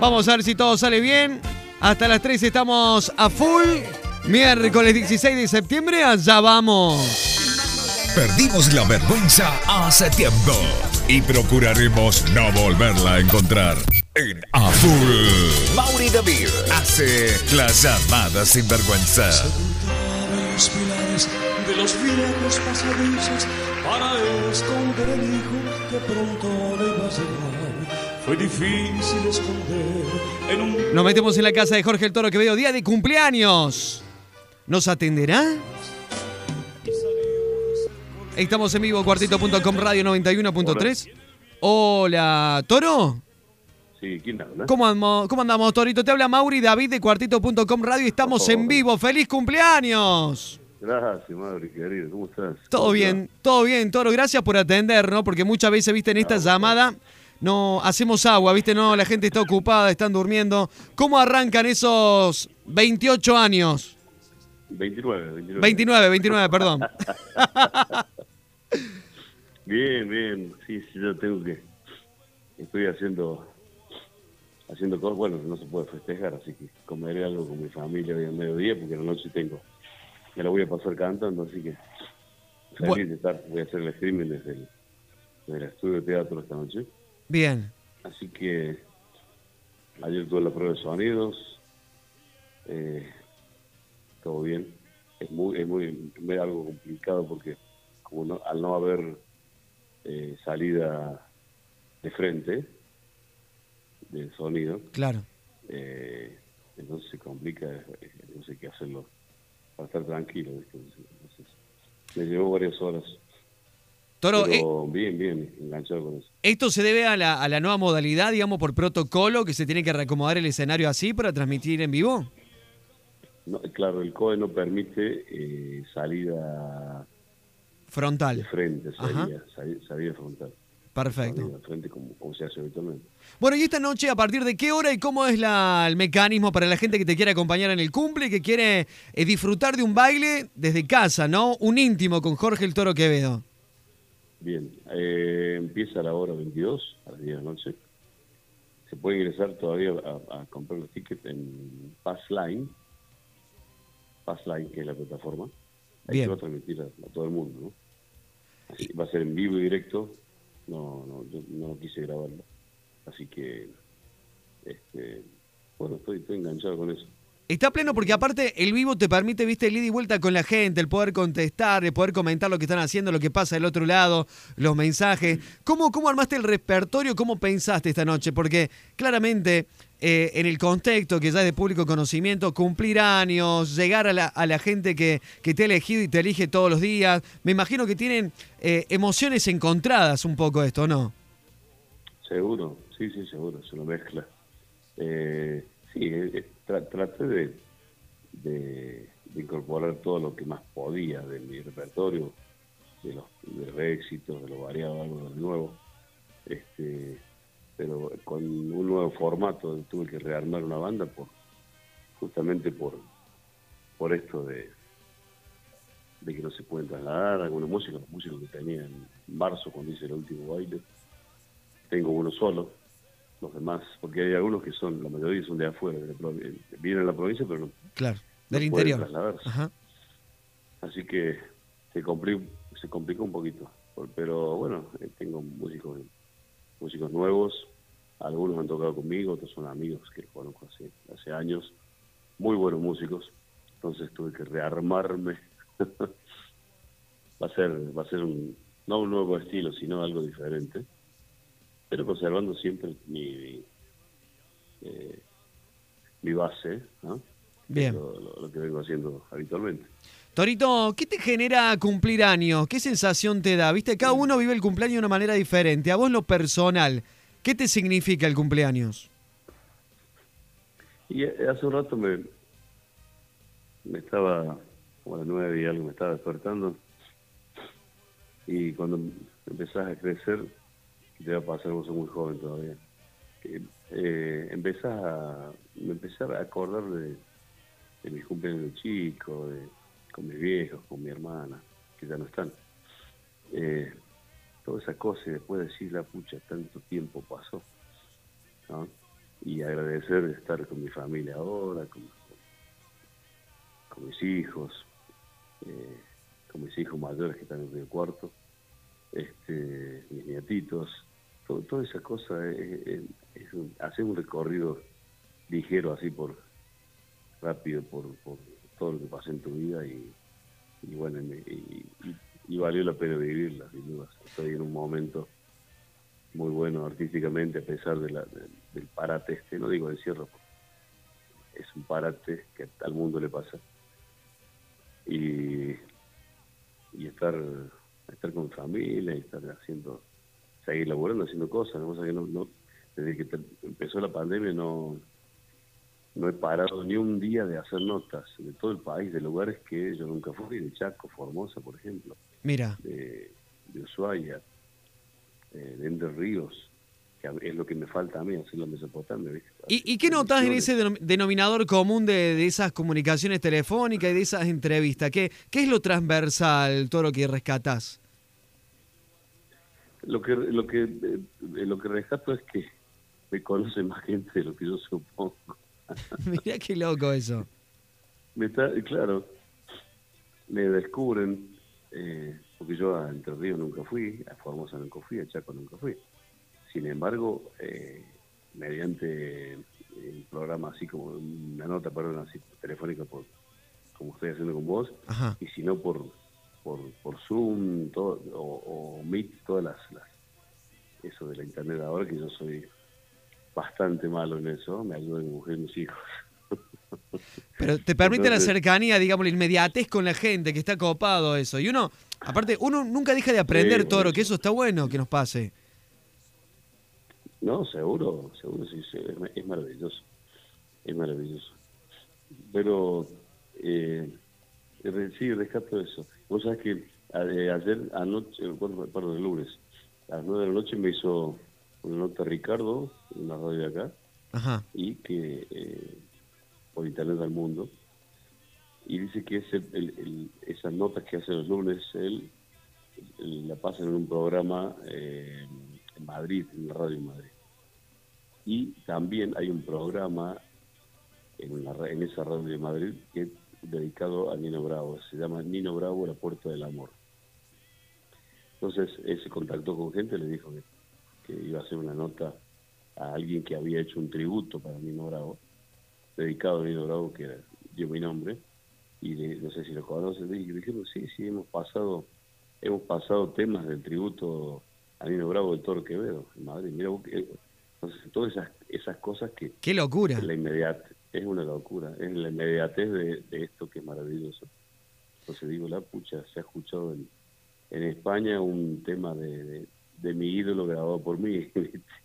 Vamos a ver si todo sale bien. Hasta las 3 estamos a full. Miércoles 16 de septiembre, allá vamos. Perdimos la vergüenza hace tiempo y procuraremos no volverla a encontrar. En A Full, Mauri David hace las llamadas sin vergüenza. los pilares de los viejos pasadizos para esconder el hijo que pronto le iba a llegar. Fue difícil esconder en un Nos metemos en la casa de Jorge el Toro que veo día de cumpleaños. ¿Nos atenderá? Estamos en vivo, cuartito.com, radio 91.3. Hola, Toro. Sí, ¿quién habla? ¿Cómo andamos, ¿Cómo andamos, Torito? Te habla Mauri David de cuartito.com radio. Estamos en vivo. ¡Feliz cumpleaños! Gracias, madre querido. ¿Cómo estás? Todo bien, todo bien, Toro. Gracias por atender, ¿no? Porque muchas veces, viste, en esta llamada no hacemos agua, viste, no, la gente está ocupada, están durmiendo. ¿Cómo arrancan esos 28 años? 29, 29. 29, 29, perdón. Bien, bien. Sí, sí, yo tengo que... Estoy haciendo... Haciendo cosas, bueno, no se puede festejar, así que comeré algo con mi familia hoy al mediodía, porque en la noche tengo... Me la voy a pasar cantando, así que... Feliz Bueno. de estar. Voy a hacer el streaming desde el, desde el estudio de teatro esta noche. Bien. Así que ayer tuve la prueba de sonidos, eh, todo bien. Es muy, es muy, es algo complicado porque como no- al no haber eh, salida de frente del sonido, Claro. eh, entonces se complica, eh, no sé qué hacerlo para estar tranquilo. Entonces, me llevó varias horas. Toro, eh, bien, bien, enganchado con eso. ¿esto se debe a la, a la nueva modalidad, digamos, por protocolo, que se tiene que reacomodar el escenario así para transmitir en vivo? No, claro, el COE no permite eh, salida de Frontal. frente, Ajá. salida, salida, salida frontal. Perfecto. Salida de frente como, como se hace habitualmente. Bueno, y esta noche, ¿a partir de qué hora y cómo es la- el mecanismo para la gente que te quiere acompañar en el cumple, que quiere eh, disfrutar de un baile desde casa, ¿no? Un íntimo con Jorge el Toro Quevedo. Bien, eh, empieza a la hora 22, a las 10 de la noche. Se puede ingresar todavía a, a comprar los tickets en Passline, Passline, que es la plataforma. Ahí se va a transmitir a, a todo el mundo, ¿no? Así, va a ser en vivo y directo. No, no, yo no quise grabarlo. Así que, este, bueno, estoy, estoy enganchado con eso. Está pleno porque aparte el vivo te permite, viste, el ida y vuelta con la gente, el poder contestar, el poder comentar lo que están haciendo, lo que pasa del otro lado, los mensajes. ¿Cómo, cómo armaste el repertorio? ¿Cómo pensaste esta noche? Porque claramente eh, en el contexto que ya es de público conocimiento, cumplir años, llegar a la, a la gente que, que te ha elegido y te elige todos los días, me imagino que tienen eh, emociones encontradas un poco esto, ¿no? Seguro, sí, sí, seguro, es una mezcla. Eh, sí, eh, tra- traté de, de, incorporar todo lo que más podía de mi repertorio, de los, de los éxitos, de lo variado, algo de nuevo. Este, pero con un nuevo formato tuve que rearmar una banda por justamente por por esto de de que no se pueden trasladar algunos músicos, los músicos que tenía en marzo cuando hice el último baile, tengo uno solo, los demás, porque hay algunos que son, la mayoría son de afuera, de la provi- vienen a la provincia, pero no, Claro, del interior. trasladarse. Ajá. Así que se complicó, se complicó un poquito. Pero bueno, eh, tengo músicos músicos nuevos, algunos han tocado conmigo, otros son amigos que conozco hace, hace años, muy buenos músicos, entonces tuve que rearmarme. va a ser, va a ser un, no un nuevo estilo, sino algo diferente, pero conservando siempre mi, mi, eh, mi base, ¿no? Bien. Lo, lo- lo que vengo haciendo habitualmente. Torito, ¿qué te genera cumplir años? ¿Qué sensación te da? Viste, cada uno vive el cumpleaños de una manera diferente. A vos lo personal, ¿qué te significa el cumpleaños? Y eh, hace un rato me, me estaba, como a las nueve y algo, me estaba despertando. Y cuando empezás a crecer, te va a pasar, vos sos muy joven todavía, eh, empezás a, me empecé a acordar de, mis cumpleaños de chico, de, con mis viejos, con mi hermana, que ya no están. Eh, todas esas cosas y después decir la pucha, tanto tiempo pasó. y agradecer de estar con mi familia ahora, con, con mis hijos, eh, con mis hijos mayores que están en el cuarto, este, mis nietitos, todo, toda esa cosa es, hacer un recorrido ligero así por rápido por, por todo lo que pasa en tu vida y, y bueno, y, y, valió la pena vivirla, sin duda. Estoy en un momento muy bueno artísticamente a pesar del parate este, no digo de cierre, es un parate que al mundo le pasa. Y, y estar, estar con familia y estar haciendo, seguir laburando, haciendo cosas, cosa que no, no desde que empezó la pandemia no no he parado ni un día de hacer notas de todo el país, de lugares que yo nunca fui, de Chaco, Formosa, por ejemplo. Mira. De, Ushuaia, eh, de Entre Ríos, que es lo que me falta a mí, hacer la Mesopotamia. ¿Y, ¿Y qué notas en ese denominador común de, esas comunicaciones telefónicas y de esas entrevistas? ¿Qué, qué es lo transversal, todo lo que rescatas? Lo que, lo, que, eh, lo que rescato es que me conoce más gente de lo que yo supongo. Mira qué loco eso. Me está, claro, me descubren, eh, porque yo a Entre Ríos nunca fui, a Formosa nunca fui, a Chaco nunca fui. Sin embargo, eh, mediante el programa así como una nota, perdón, así telefónica, por, como estoy haciendo con vos, y si no por, por, por Zoom todo, o, Meet, todas las, las, eso de la internet ahora, que yo soy bastante malo en eso, me ayuda mi mujer y mis hijos. Pero te permite la cercanía, digamos, la inmediatez con la gente, que está copado eso. Y uno, aparte, uno nunca deja de aprender, todo Toro, que eso está bueno que nos pase. No, seguro, seguro, sí, es, maravilloso. Es maravilloso. Pero, eh, sí, rescato eso. Vos sabés que eh, ayer anoche, perdón, el lunes, a las nueve de la noche me hizo una nota Ricardo, en la radio de acá, y que eh, por internet al mundo, y dice que es el, esas notas que hace los lunes, él, la pasa en un programa eh, en Madrid, en la radio en Madrid. Y también hay un programa en, la, en esa radio de Madrid que dedicado a Nino Bravo, se llama Nino Bravo, la puerta del amor. Entonces él se contactó con gente, le dijo que iba a hacer una nota a alguien que había hecho un tributo para Nino Bravo, dedicado a Nino Bravo, que dio mi nombre, y no sé si lo conocen, y dijeron, sí, sí, hemos pasado, hemos pasado temas del tributo a Nino Bravo de Toro Quevedo, en Madrid. Mira, entonces, todas esas, esas cosas que... ¡Qué locura! La inmediatez, es una locura, es la inmediatez de, esto que es maravilloso. Entonces digo, la pucha, se ha escuchado en, en España un tema de, de mi ídolo grabado por mí.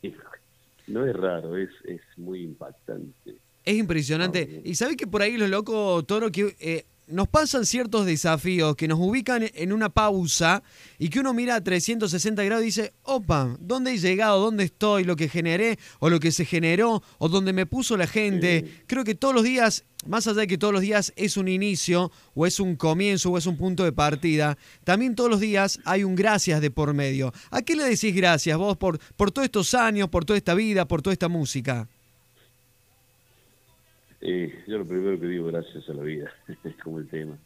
no es raro, es, es muy impactante. Es impresionante. y sabes que por ahí lo loco, Toro, que eh, nos pasan ciertos desafíos que nos ubican en una pausa y que uno mira a 360 grados y dice, opa, ¿dónde he llegado? ¿Dónde estoy? ¿Lo que generé o lo que se generó o donde me puso la gente? Creo que todos los días, más allá de que todos los días es un inicio o es un comienzo o es un punto de partida, también todos los días hay un gracias de por medio. ¿A qué le decís gracias vos por, por todos estos años, por toda esta vida, por toda esta música? Eh, yo lo primero que digo, gracias a la vida, es como el tema,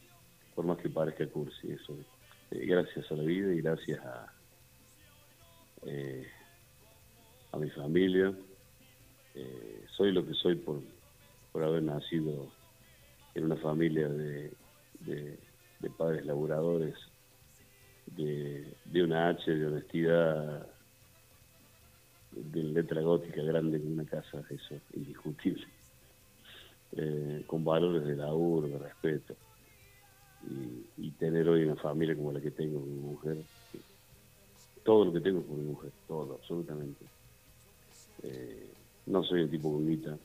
por más que parezca cursi, eso. Eh, gracias a la vida y gracias a, eh, a mi familia. soy lo que soy por, por haber nacido en una familia de, de, padres laburadores, de, de una H, de honestidad, de letra gótica grande en una casa, eso, indiscutible. Eh, con valores de laburo, de respeto. Y, tener hoy una familia como la que tengo con mi mujer, todo lo que tengo con mi mujer, todo, absolutamente. Eh, no soy el tipo bonita,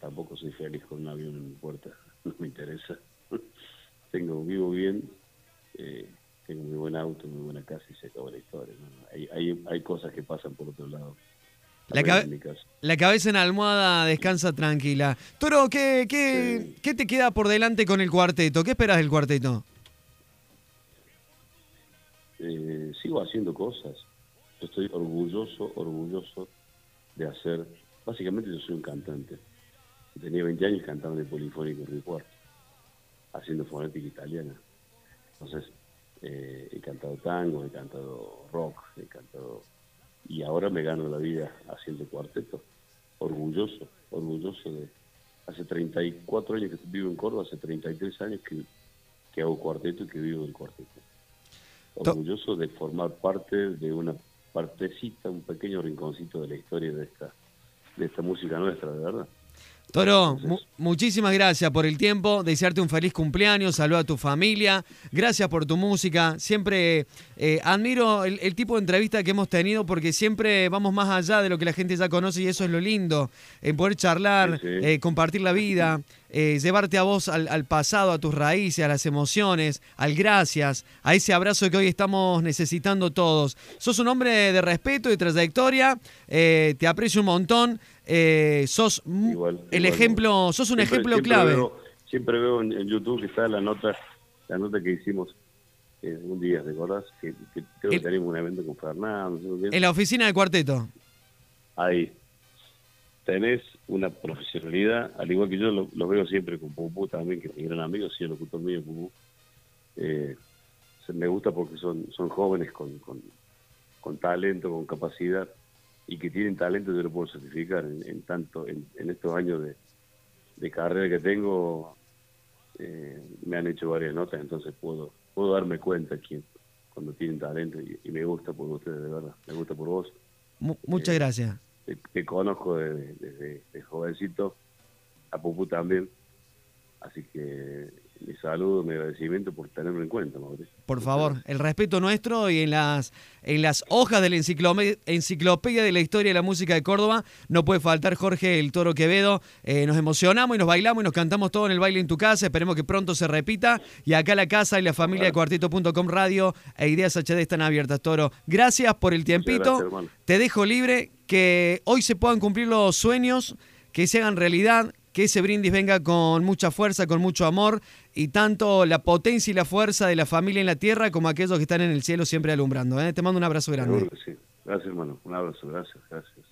tampoco soy feliz con un avión en mi puerta, no me interesa. tengo, vivo bien, eh, tengo muy buen auto, muy buena casa y se acabó la historia. Hay, hay, hay cosas que pasan por otro lado. La, cabeza en almohada descansa tranquila. Toro, ¿qué, qué, te queda por delante con el cuarteto? ¿Qué esperas del cuarteto? Eh, sigo haciendo cosas. estoy orgulloso, orgulloso de hacer básicamente yo soy un cantante. Tenía 20 años cantando en el Polifónico Río Cuarto, haciendo fonética italiana. Entonces, eh, he cantado tango, he cantado rock, he cantado... Y ahora me gano la vida haciendo cuarteto. Orgulloso, orgulloso de... Hace 34 años que vivo en Córdoba, hace 33 años que, que hago cuarteto y que vivo del cuarteto. Orgulloso de formar parte de una partecita, un pequeño rinconcito de la historia de esta, de esta música nuestra, de verdad. Toro, muchísimas gracias por el tiempo, desearte un feliz cumpleaños, saluda a tu familia, gracias por tu música, siempre eh, admiro el, tipo de entrevista que hemos tenido porque siempre vamos más allá de lo que la gente ya conoce y eso es lo lindo, en poder charlar, eh, compartir la vida, eh, llevarte a vos al, pasado, a tus raíces, a las emociones, al gracias, a ese abrazo que hoy estamos necesitando todos. Sos un hombre de respeto y trayectoria, te aprecio un montón. Eh, sos el ejemplo, sos un ejemplo clave. siempre veo en, YouTube que está la nota, la nota que hicimos eh, un día, ¿te acordás? Que, creo que teníamos un evento con Fernando. en la oficina del cuarteto. Ahí. Tenés una profesionalidad, al igual que yo lo, veo siempre con Pupú también, que es mi gran amigo, sí, el locutor mío, Pupú. Eh, me gusta porque son, son jóvenes con, con, con talento, con capacidad y que tienen talento, yo lo puedo certificar. En, tanto, en, estos años de, carrera que tengo, eh, me han hecho varias notas, entonces puedo puedo darme cuenta quién cuando tienen talento y, me gusta por ustedes, de verdad, me gusta por vos. muchas eh, gracias. Te, conozco desde, jovencito, a Pupu también, así que mi saludo, mi agradecimiento por tenerlo en cuenta, Mauricio. Por favor, el respeto nuestro y en las, en las hojas de la enciclopedia de la historia de la música de Córdoba no puede faltar Jorge el Toro Quevedo. Eh, nos emocionamos y nos bailamos y nos cantamos todo en el baile en tu casa. Esperemos que pronto se repita. Y acá la casa y la familia de cuarteto.com radio e Ideas HD están abiertas, Toro. Gracias por el tiempito. Te dejo libre. Que hoy se puedan cumplir los sueños, que se hagan realidad, que ese brindis venga con mucha fuerza, con mucho amor y tanto la potencia y la fuerza de la familia en la tierra como aquellos que están en el cielo siempre alumbrando. ¿eh? Te mando un abrazo grande. Gracias, hermano. Un abrazo. Gracias, gracias.